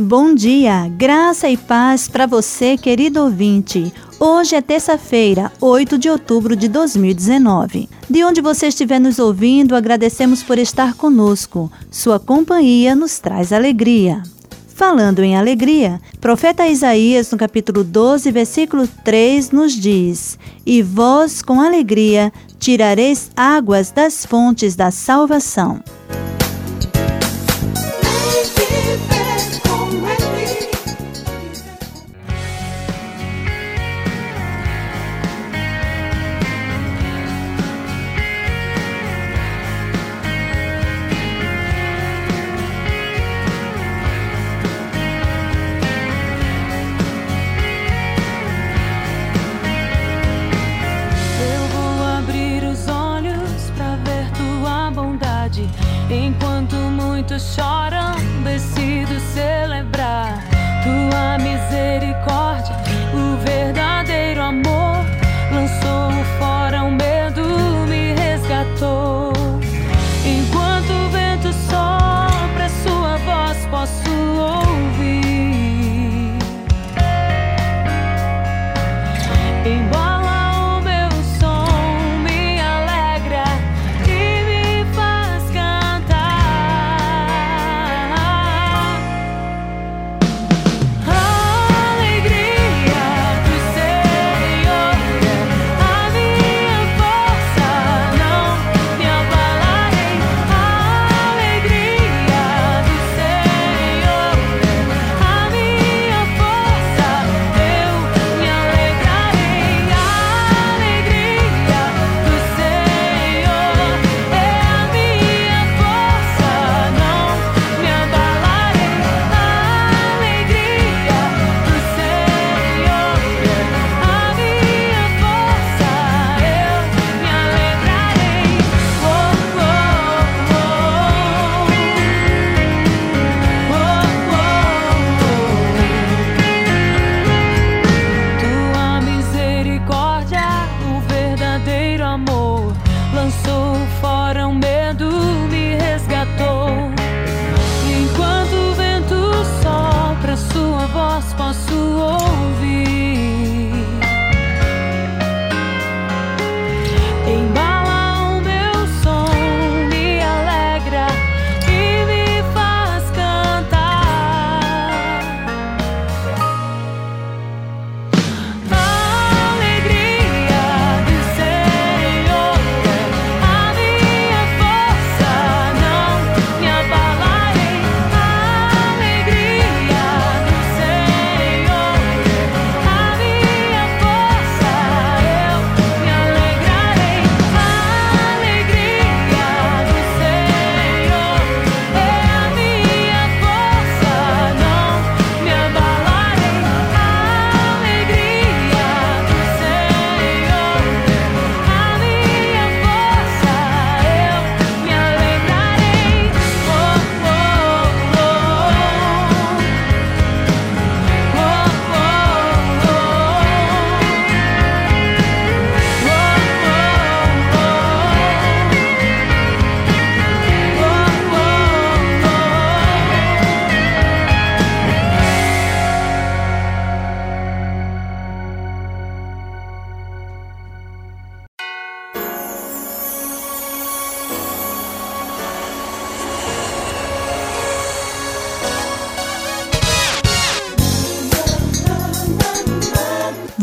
Bom dia, graça e paz para você, querido ouvinte. Hoje é terça-feira, 8 de outubro de 2019. De onde você estiver nos ouvindo, agradecemos por estar conosco. Sua companhia nos traz alegria. Falando em alegria, profeta Isaías, no capítulo 12, versículo 3, nos diz: E vós, com alegria, tirareis águas das fontes da salvação.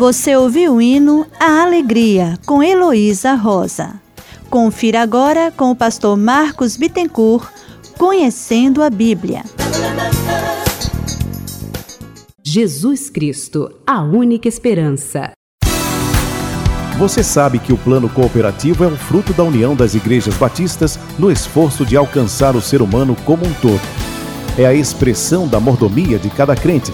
Você ouviu o hino A Alegria com Heloísa Rosa. Confira agora com o pastor Marcos Bittencourt, Conhecendo a Bíblia. Jesus Cristo, a única esperança. Você sabe que o plano cooperativo é um fruto da união das igrejas batistas no esforço de alcançar o ser humano como um todo. É a expressão da mordomia de cada crente,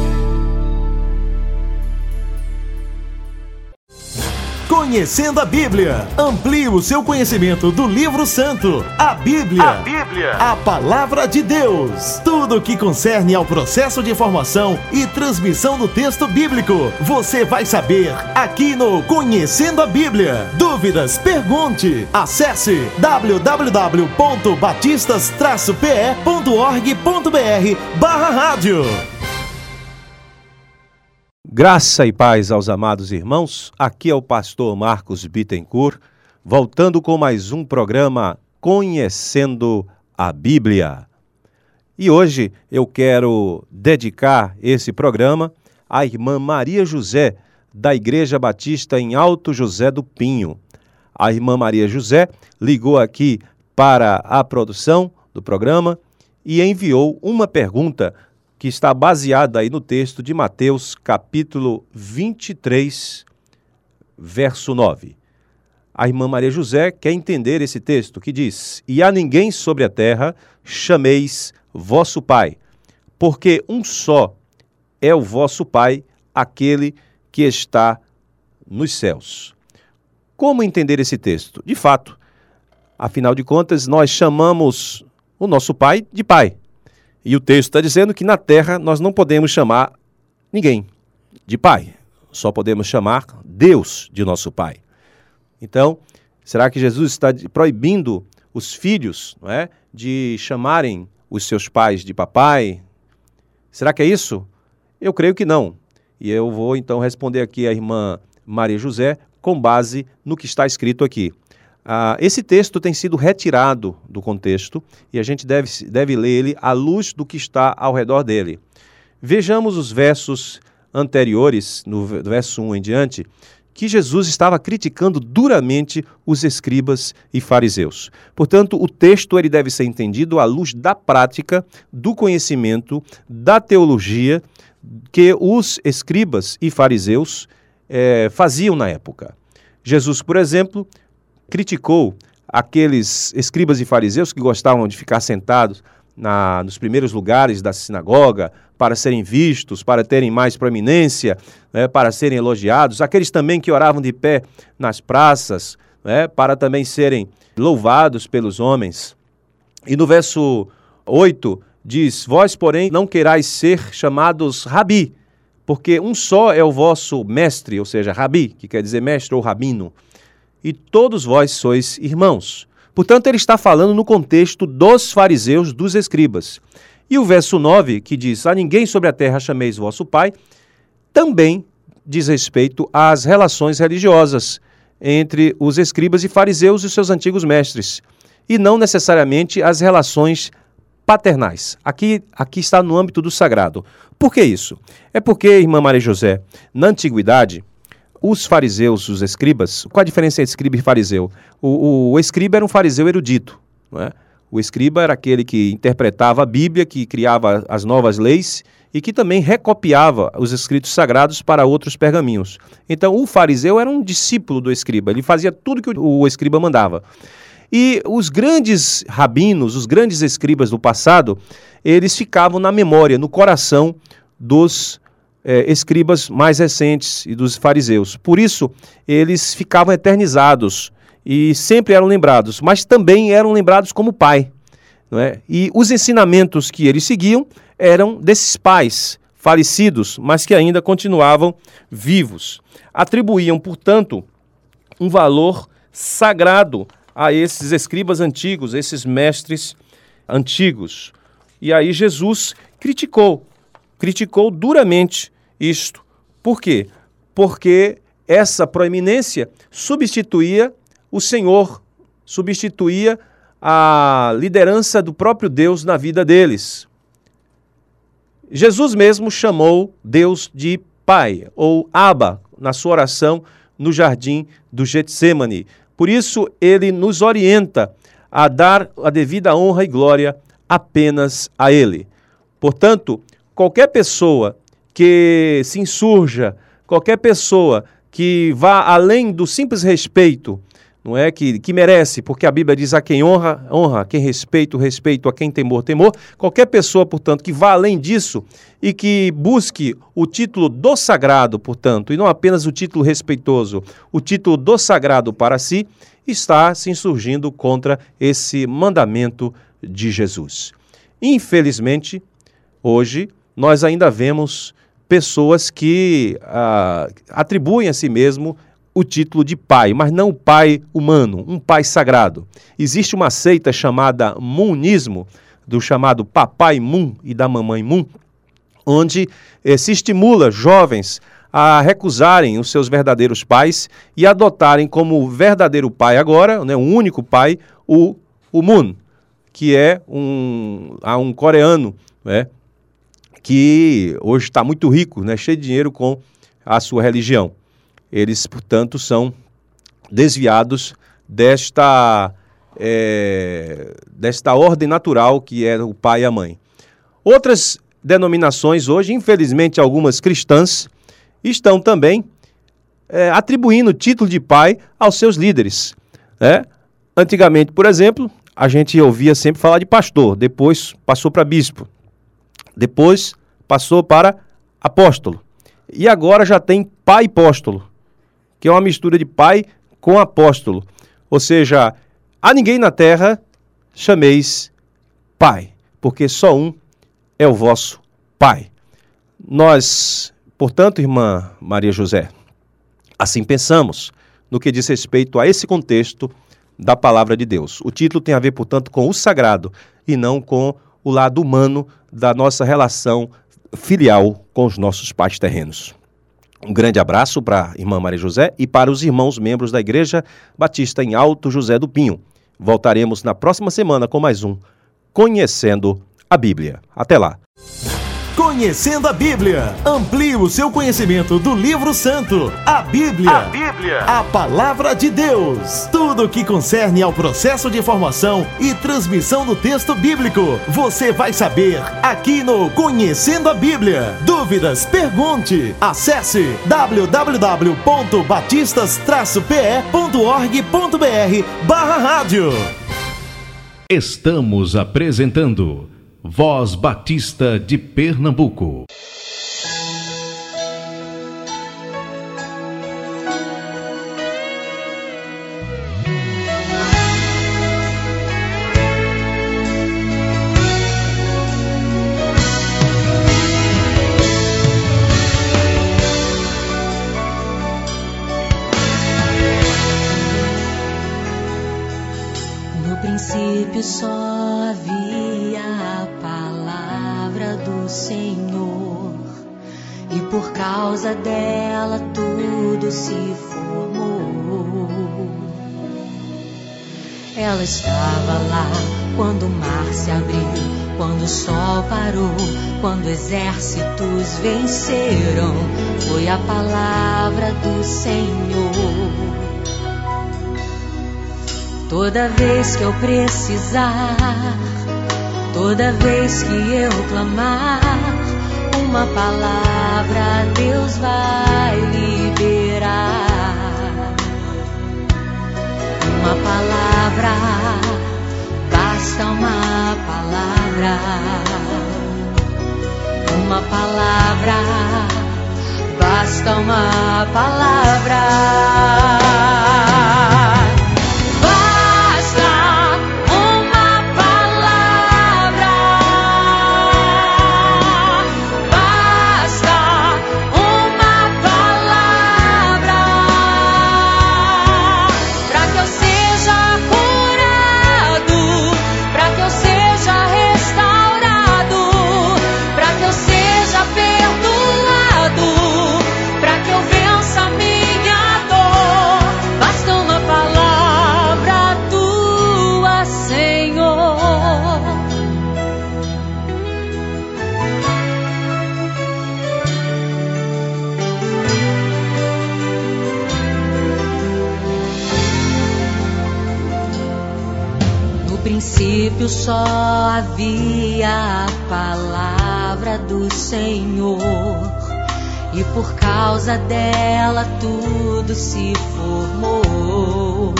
Conhecendo a Bíblia. Amplie o seu conhecimento do livro santo, a Bíblia. A Bíblia. A palavra de Deus. Tudo o que concerne ao processo de formação e transmissão do texto bíblico. Você vai saber aqui no Conhecendo a Bíblia. Dúvidas? Pergunte. Acesse www.batistas-pe.org.br barra rádio. Graça e paz aos amados irmãos, aqui é o pastor Marcos Bittencourt, voltando com mais um programa Conhecendo a Bíblia. E hoje eu quero dedicar esse programa à irmã Maria José, da Igreja Batista em Alto José do Pinho. A irmã Maria José ligou aqui para a produção do programa e enviou uma pergunta que está baseada aí no texto de Mateus, capítulo 23, verso 9. A irmã Maria José quer entender esse texto que diz: E a ninguém sobre a terra chameis vosso Pai, porque um só é o vosso Pai, aquele que está nos céus. Como entender esse texto? De fato, afinal de contas, nós chamamos o nosso Pai de Pai. E o texto está dizendo que na terra nós não podemos chamar ninguém de pai, só podemos chamar Deus de nosso pai. Então, será que Jesus está proibindo os filhos não é, de chamarem os seus pais de papai? Será que é isso? Eu creio que não. E eu vou então responder aqui à irmã Maria José com base no que está escrito aqui. Ah, esse texto tem sido retirado do contexto e a gente deve, deve ler ele à luz do que está ao redor dele. Vejamos os versos anteriores, no verso 1 em diante, que Jesus estava criticando duramente os escribas e fariseus. Portanto, o texto ele deve ser entendido à luz da prática, do conhecimento, da teologia que os escribas e fariseus eh, faziam na época. Jesus, por exemplo, criticou aqueles escribas e fariseus que gostavam de ficar sentados na, nos primeiros lugares da sinagoga para serem vistos, para terem mais proeminência, né, para serem elogiados, aqueles também que oravam de pé nas praças, né, para também serem louvados pelos homens. E no verso 8 diz: Vós, porém, não querais ser chamados rabi, porque um só é o vosso mestre, ou seja, rabi, que quer dizer mestre ou rabino e todos vós sois irmãos. Portanto, ele está falando no contexto dos fariseus, dos escribas. E o verso 9, que diz: A ninguém sobre a terra chameis vosso pai, também diz respeito às relações religiosas entre os escribas e fariseus e seus antigos mestres, e não necessariamente as relações paternais. Aqui, aqui está no âmbito do sagrado. Por que isso? É porque, irmã Maria José, na antiguidade, os fariseus, os escribas, qual a diferença entre escriba e fariseu? O, o, o escriba era um fariseu erudito, não é? O escriba era aquele que interpretava a Bíblia, que criava as novas leis e que também recopiava os escritos sagrados para outros pergaminhos. Então, o fariseu era um discípulo do escriba, ele fazia tudo que o escriba mandava. E os grandes rabinos, os grandes escribas do passado, eles ficavam na memória, no coração dos é, escribas mais recentes e dos fariseus. Por isso, eles ficavam eternizados e sempre eram lembrados, mas também eram lembrados como pai. Não é? E os ensinamentos que eles seguiam eram desses pais falecidos, mas que ainda continuavam vivos. Atribuíam, portanto, um valor sagrado a esses escribas antigos, esses mestres antigos. E aí Jesus criticou criticou duramente isto. Por quê? Porque essa proeminência substituía o Senhor, substituía a liderança do próprio Deus na vida deles. Jesus mesmo chamou Deus de Pai, ou Abba, na sua oração no jardim do Getsemane. Por isso, ele nos orienta a dar a devida honra e glória apenas a ele. Portanto, qualquer pessoa que se insurja, qualquer pessoa que vá além do simples respeito não é que, que merece, porque a Bíblia diz a quem honra, honra, a quem respeita, o respeito, a quem temor, temor. Qualquer pessoa, portanto, que vá além disso e que busque o título do sagrado, portanto, e não apenas o título respeitoso, o título do sagrado para si, está se insurgindo contra esse mandamento de Jesus. Infelizmente, hoje, nós ainda vemos pessoas que ah, atribuem a si mesmo o título de pai, mas não o pai humano, um pai sagrado. Existe uma seita chamada Munismo, do chamado Papai Mun e da Mamãe Mun, onde eh, se estimula jovens a recusarem os seus verdadeiros pais e adotarem como verdadeiro pai agora, né, o único pai, o, o Moon, que é um, um coreano né, que hoje está muito rico, né, cheio de dinheiro com a sua religião. Eles, portanto, são desviados desta, é, desta ordem natural que é o pai e a mãe. Outras denominações hoje, infelizmente algumas cristãs, estão também é, atribuindo o título de pai aos seus líderes. Né? Antigamente, por exemplo, a gente ouvia sempre falar de pastor, depois passou para bispo, depois passou para apóstolo. E agora já tem pai apóstolo que é uma mistura de pai com apóstolo. Ou seja, a ninguém na terra chameis pai, porque só um é o vosso pai. Nós, portanto, irmã Maria José, assim pensamos no que diz respeito a esse contexto da palavra de Deus. O título tem a ver, portanto, com o sagrado e não com o lado humano da nossa relação filial com os nossos pais terrenos. Um grande abraço para a irmã Maria José e para os irmãos membros da Igreja Batista em Alto José do Pinho. Voltaremos na próxima semana com mais um Conhecendo a Bíblia. Até lá. Conhecendo a Bíblia. Amplie o seu conhecimento do livro santo, a Bíblia. A Bíblia. A palavra de Deus. Tudo o que concerne ao processo de formação e transmissão do texto bíblico. Você vai saber aqui no Conhecendo a Bíblia. Dúvidas? Pergunte. Acesse www.batistas-pe.org.br barra rádio. Estamos apresentando Voz Batista de Pernambuco. No princípio só havia a palavra do Senhor, e por causa dela tudo se formou. Ela estava lá quando o mar se abriu, quando o sol parou, quando exércitos venceram. Foi a palavra do Senhor. Toda vez que eu precisar, toda vez que eu clamar, uma palavra Deus vai liberar. Uma palavra, basta uma palavra. Uma palavra, basta uma palavra. Princípio só havia a palavra do Senhor, e por causa dela tudo se formou.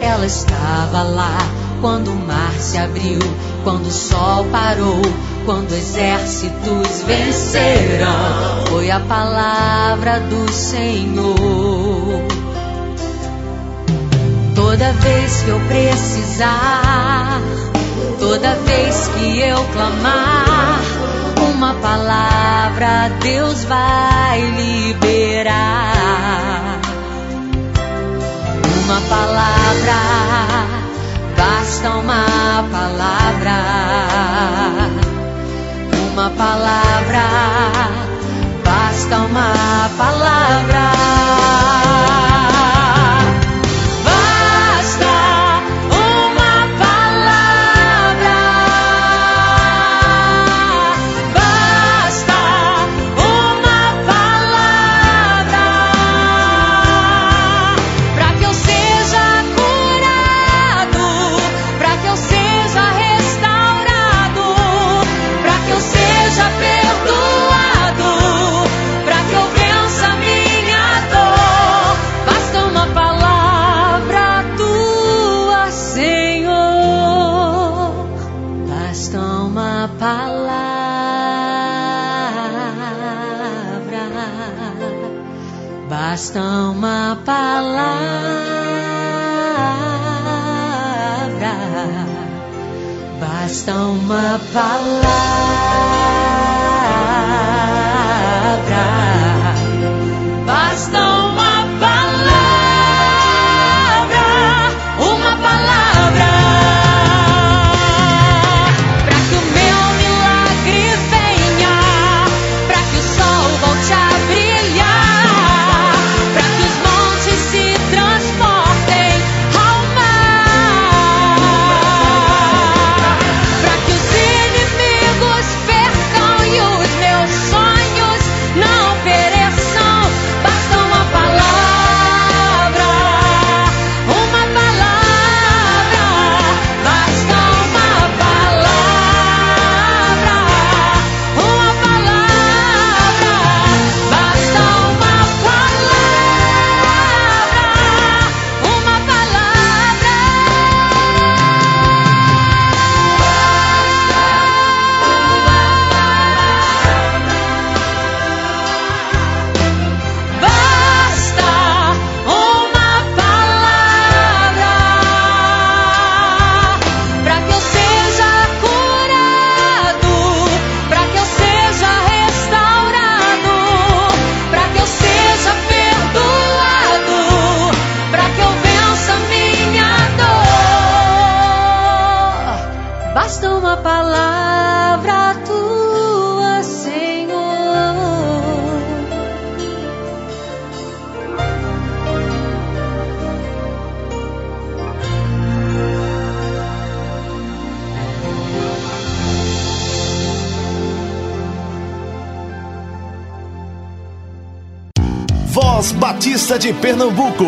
Ela estava lá quando o mar se abriu, quando o sol parou, quando exércitos venceram. Foi a palavra do Senhor. Toda vez que eu precisar, toda vez que eu clamar, uma palavra Deus vai liberar. Uma palavra, basta uma palavra. Uma palavra, basta uma palavra. De Pernambuco.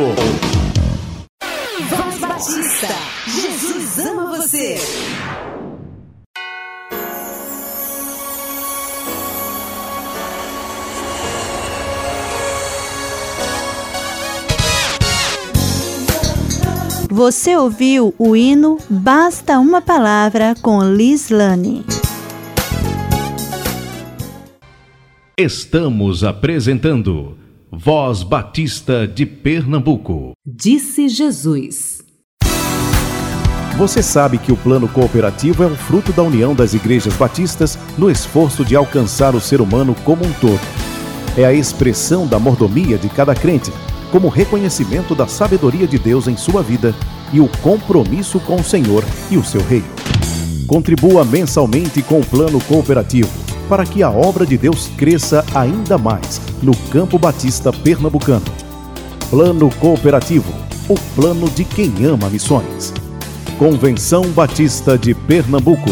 Voz Batista, Jesus ama você. Você ouviu o hino Basta uma Palavra com Liz Lane. Estamos apresentando Voz Batista de Pernambuco. Disse Jesus. Você sabe que o plano cooperativo é um fruto da união das igrejas batistas no esforço de alcançar o ser humano como um todo. É a expressão da mordomia de cada crente, como reconhecimento da sabedoria de Deus em sua vida e o compromisso com o Senhor e o seu reino. Contribua mensalmente com o plano cooperativo para que a obra de Deus cresça ainda mais no Campo Batista Pernambucano. Plano Cooperativo o plano de quem ama missões. Convenção Batista de Pernambuco.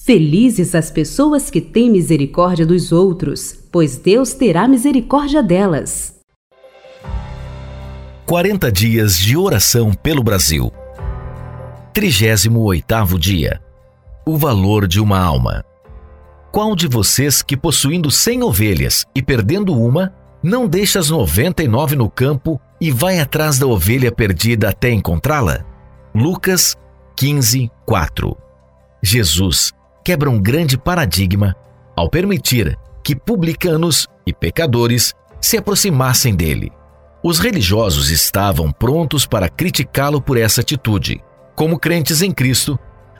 Felizes as pessoas que têm misericórdia dos outros, pois Deus terá misericórdia delas. 40 dias de oração pelo Brasil. 38º dia. O valor de uma alma. Qual de vocês que possuindo 100 ovelhas e perdendo uma, não deixa as 99 no campo e vai atrás da ovelha perdida até encontrá-la? Lucas 15, 4. Jesus quebra um grande paradigma ao permitir que publicanos e pecadores se aproximassem dele. Os religiosos estavam prontos para criticá-lo por essa atitude. Como crentes em Cristo,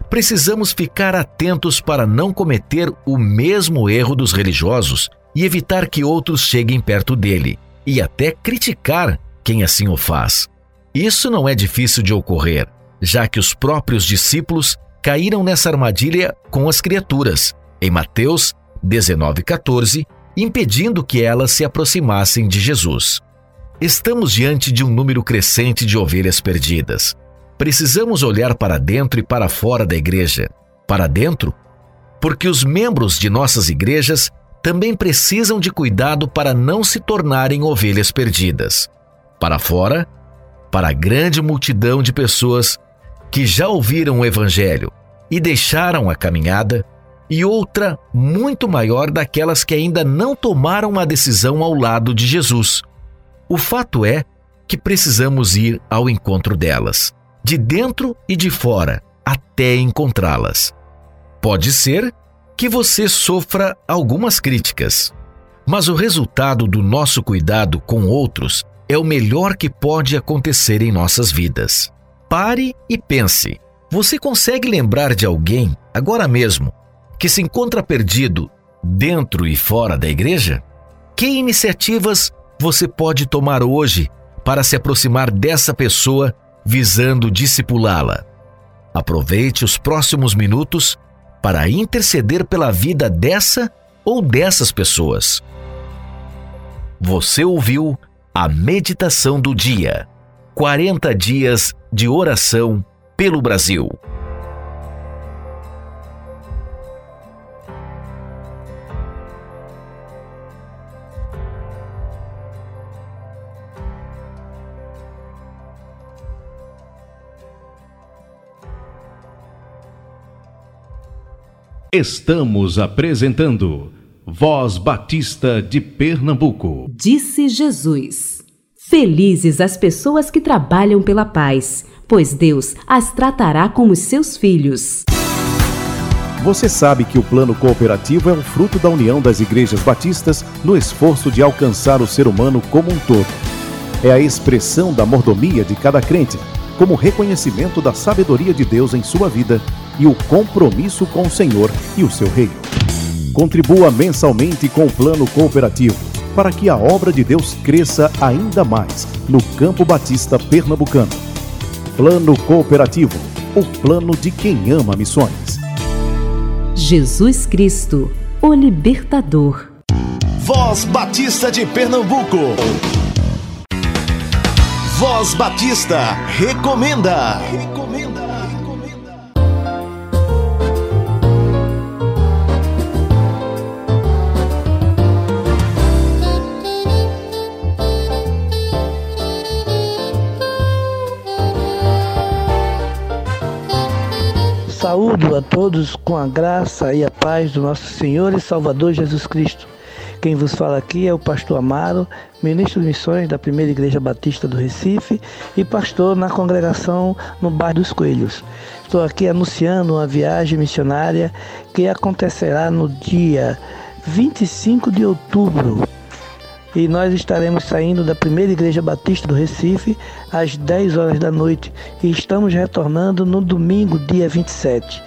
precisamos ficar atentos para não cometer o mesmo erro dos religiosos e evitar que outros cheguem perto dele, e até criticar quem assim o faz. Isso não é difícil de ocorrer, já que os próprios discípulos caíram nessa armadilha com as criaturas, em Mateus 19,14, impedindo que elas se aproximassem de Jesus. Estamos diante de um número crescente de ovelhas perdidas. Precisamos olhar para dentro e para fora da igreja. Para dentro, porque os membros de nossas igrejas também precisam de cuidado para não se tornarem ovelhas perdidas. Para fora, para a grande multidão de pessoas que já ouviram o Evangelho e deixaram a caminhada, e outra muito maior daquelas que ainda não tomaram uma decisão ao lado de Jesus o fato é que precisamos ir ao encontro delas, de dentro e de fora, até encontrá-las. Pode ser que você sofra algumas críticas, mas o resultado do nosso cuidado com outros é o melhor que pode acontecer em nossas vidas. Pare e pense. Você consegue lembrar de alguém, agora mesmo, que se encontra perdido dentro e fora da igreja? Que iniciativas você pode tomar hoje para se aproximar dessa pessoa visando discipulá-la? Aproveite os próximos minutos para interceder pela vida dessa ou dessas pessoas. Você ouviu a meditação do dia. 40 dias de oração pelo Brasil. Estamos apresentando Voz Batista de Pernambuco. Disse Jesus: Felizes as pessoas que trabalham pela paz, pois Deus as tratará como seus filhos. Você sabe que o plano cooperativo é um fruto da união das igrejas batistas no esforço de alcançar o ser humano como um todo. É a expressão da mordomia de cada crente, como reconhecimento da sabedoria de Deus em sua vida e o compromisso com o Senhor e o seu reino. Contribua mensalmente com o plano cooperativo para que a obra de Deus cresça ainda mais no Campo Batista Pernambucano. Plano Cooperativo, o plano de quem ama missões. Jesus Cristo, o libertador. Voz Batista de Pernambuco. Voz Batista recomenda. Saúdo a todos com a graça e a paz do nosso Senhor e Salvador Jesus Cristo. Quem vos fala aqui é o pastor Amaro, ministro de missões da Primeira Igreja Batista do Recife e pastor na congregação no bairro dos Coelhos. Estou aqui anunciando uma viagem missionária que acontecerá no dia 25 de outubro e nós estaremos saindo da primeira igreja batista do Recife às 10 horas da noite e estamos retornando no domingo, dia 27.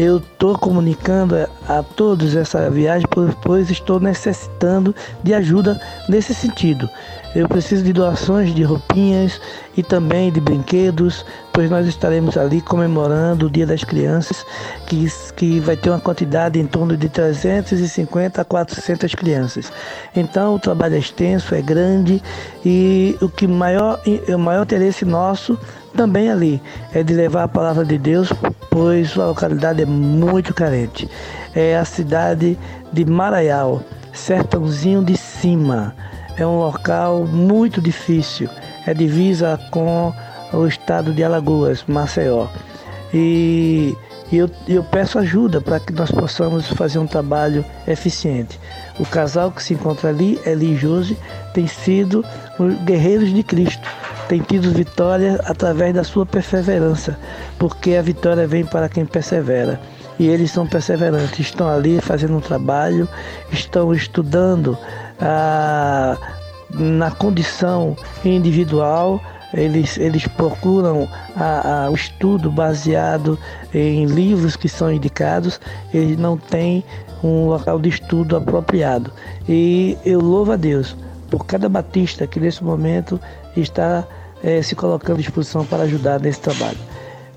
Eu estou comunicando a todos essa viagem, pois estou necessitando de ajuda nesse sentido. Eu preciso de doações de roupinhas e também de brinquedos, pois nós estaremos ali comemorando o Dia das Crianças, que, que vai ter uma quantidade em torno de 350 a 400 crianças. Então o trabalho é extenso, é grande e o que maior, o maior interesse nosso também ali é de levar a palavra de Deus, pois a localidade é muito carente. É a cidade de Maraial, sertãozinho de cima. É um local muito difícil. é divisa com o estado de Alagoas, Maceió. E eu, eu peço ajuda para que nós possamos fazer um trabalho eficiente. O casal que se encontra ali, Eli e Josi, tem sido guerreiros de Cristo, tem tido vitória através da sua perseverança, porque a vitória vem para quem persevera. E eles são perseverantes, estão ali fazendo um trabalho, estão estudando ah, na condição individual eles, eles procuram a, a, o estudo baseado em livros que são indicados, eles não têm um local de estudo apropriado. E eu louvo a Deus por cada batista que nesse momento está é, se colocando à disposição para ajudar nesse trabalho.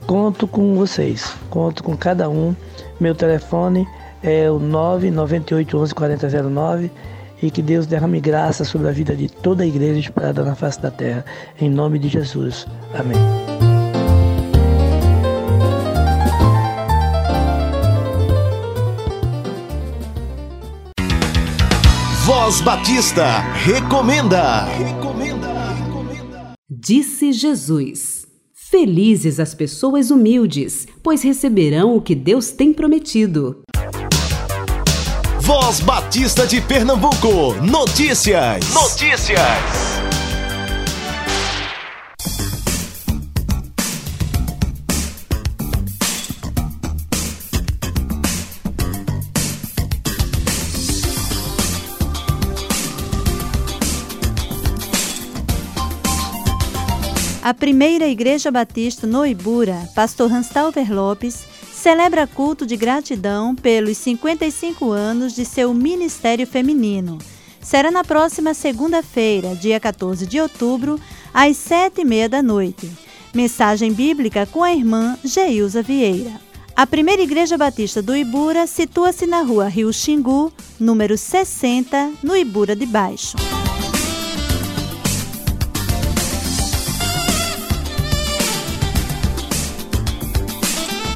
Conto com vocês, conto com cada um. Meu telefone é o 998 11 4009 e que Deus derrame graça sobre a vida de toda a igreja espalhada na face da terra. Em nome de Jesus. Amém. Voz Batista recomenda. Disse Jesus: Felizes as pessoas humildes, pois receberão o que Deus tem prometido. Voz Batista de Pernambuco. Notícias. Notícias. A primeira Igreja Batista no Ibura, pastor Hanstalver Lopes, celebra culto de gratidão pelos 55 anos de seu ministério feminino. Será na próxima segunda-feira, dia 14 de outubro, às sete e meia da noite. Mensagem bíblica com a irmã Geilza Vieira. A primeira Igreja Batista do Ibura situa-se na rua Rio Xingu, número 60, no Ibura de Baixo.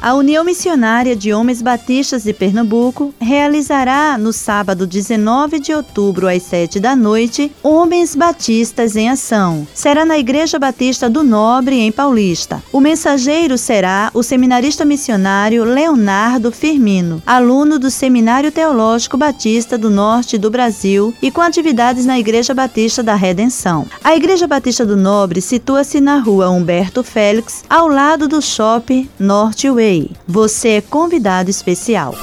A União Missionária de Homens Batistas de Pernambuco realizará no sábado 19 de outubro às 7 da noite Homens Batistas em Ação. Será na Igreja Batista do Nobre em Paulista. O mensageiro será o seminarista missionário Leonardo Firmino, aluno do Seminário Teológico Batista do Norte do Brasil e com atividades na Igreja Batista da Redenção. A Igreja Batista do Nobre situa-se na rua Humberto Félix, ao lado do Shopping Norte Way. Você é convidado especial.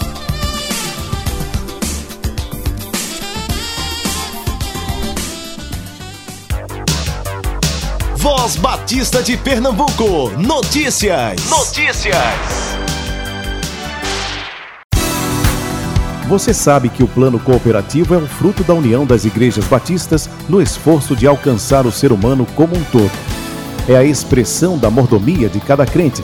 Voz Batista de Pernambuco. Notícias. Notícias. Você sabe que o plano cooperativo é um fruto da união das igrejas batistas no esforço de alcançar o ser humano como um todo. É a expressão da mordomia de cada crente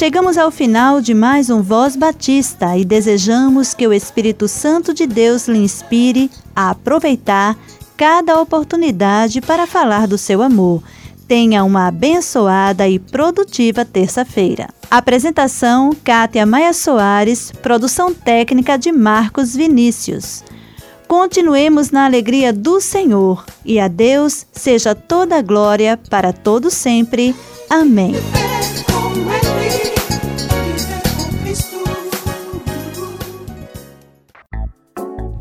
Chegamos ao final de mais um Voz Batista e desejamos que o Espírito Santo de Deus lhe inspire a aproveitar cada oportunidade para falar do seu amor. Tenha uma abençoada e produtiva terça-feira. Apresentação: Kátia Maia Soares, produção técnica de Marcos Vinícius. Continuemos na alegria do Senhor e a Deus seja toda a glória para todo sempre. Amém.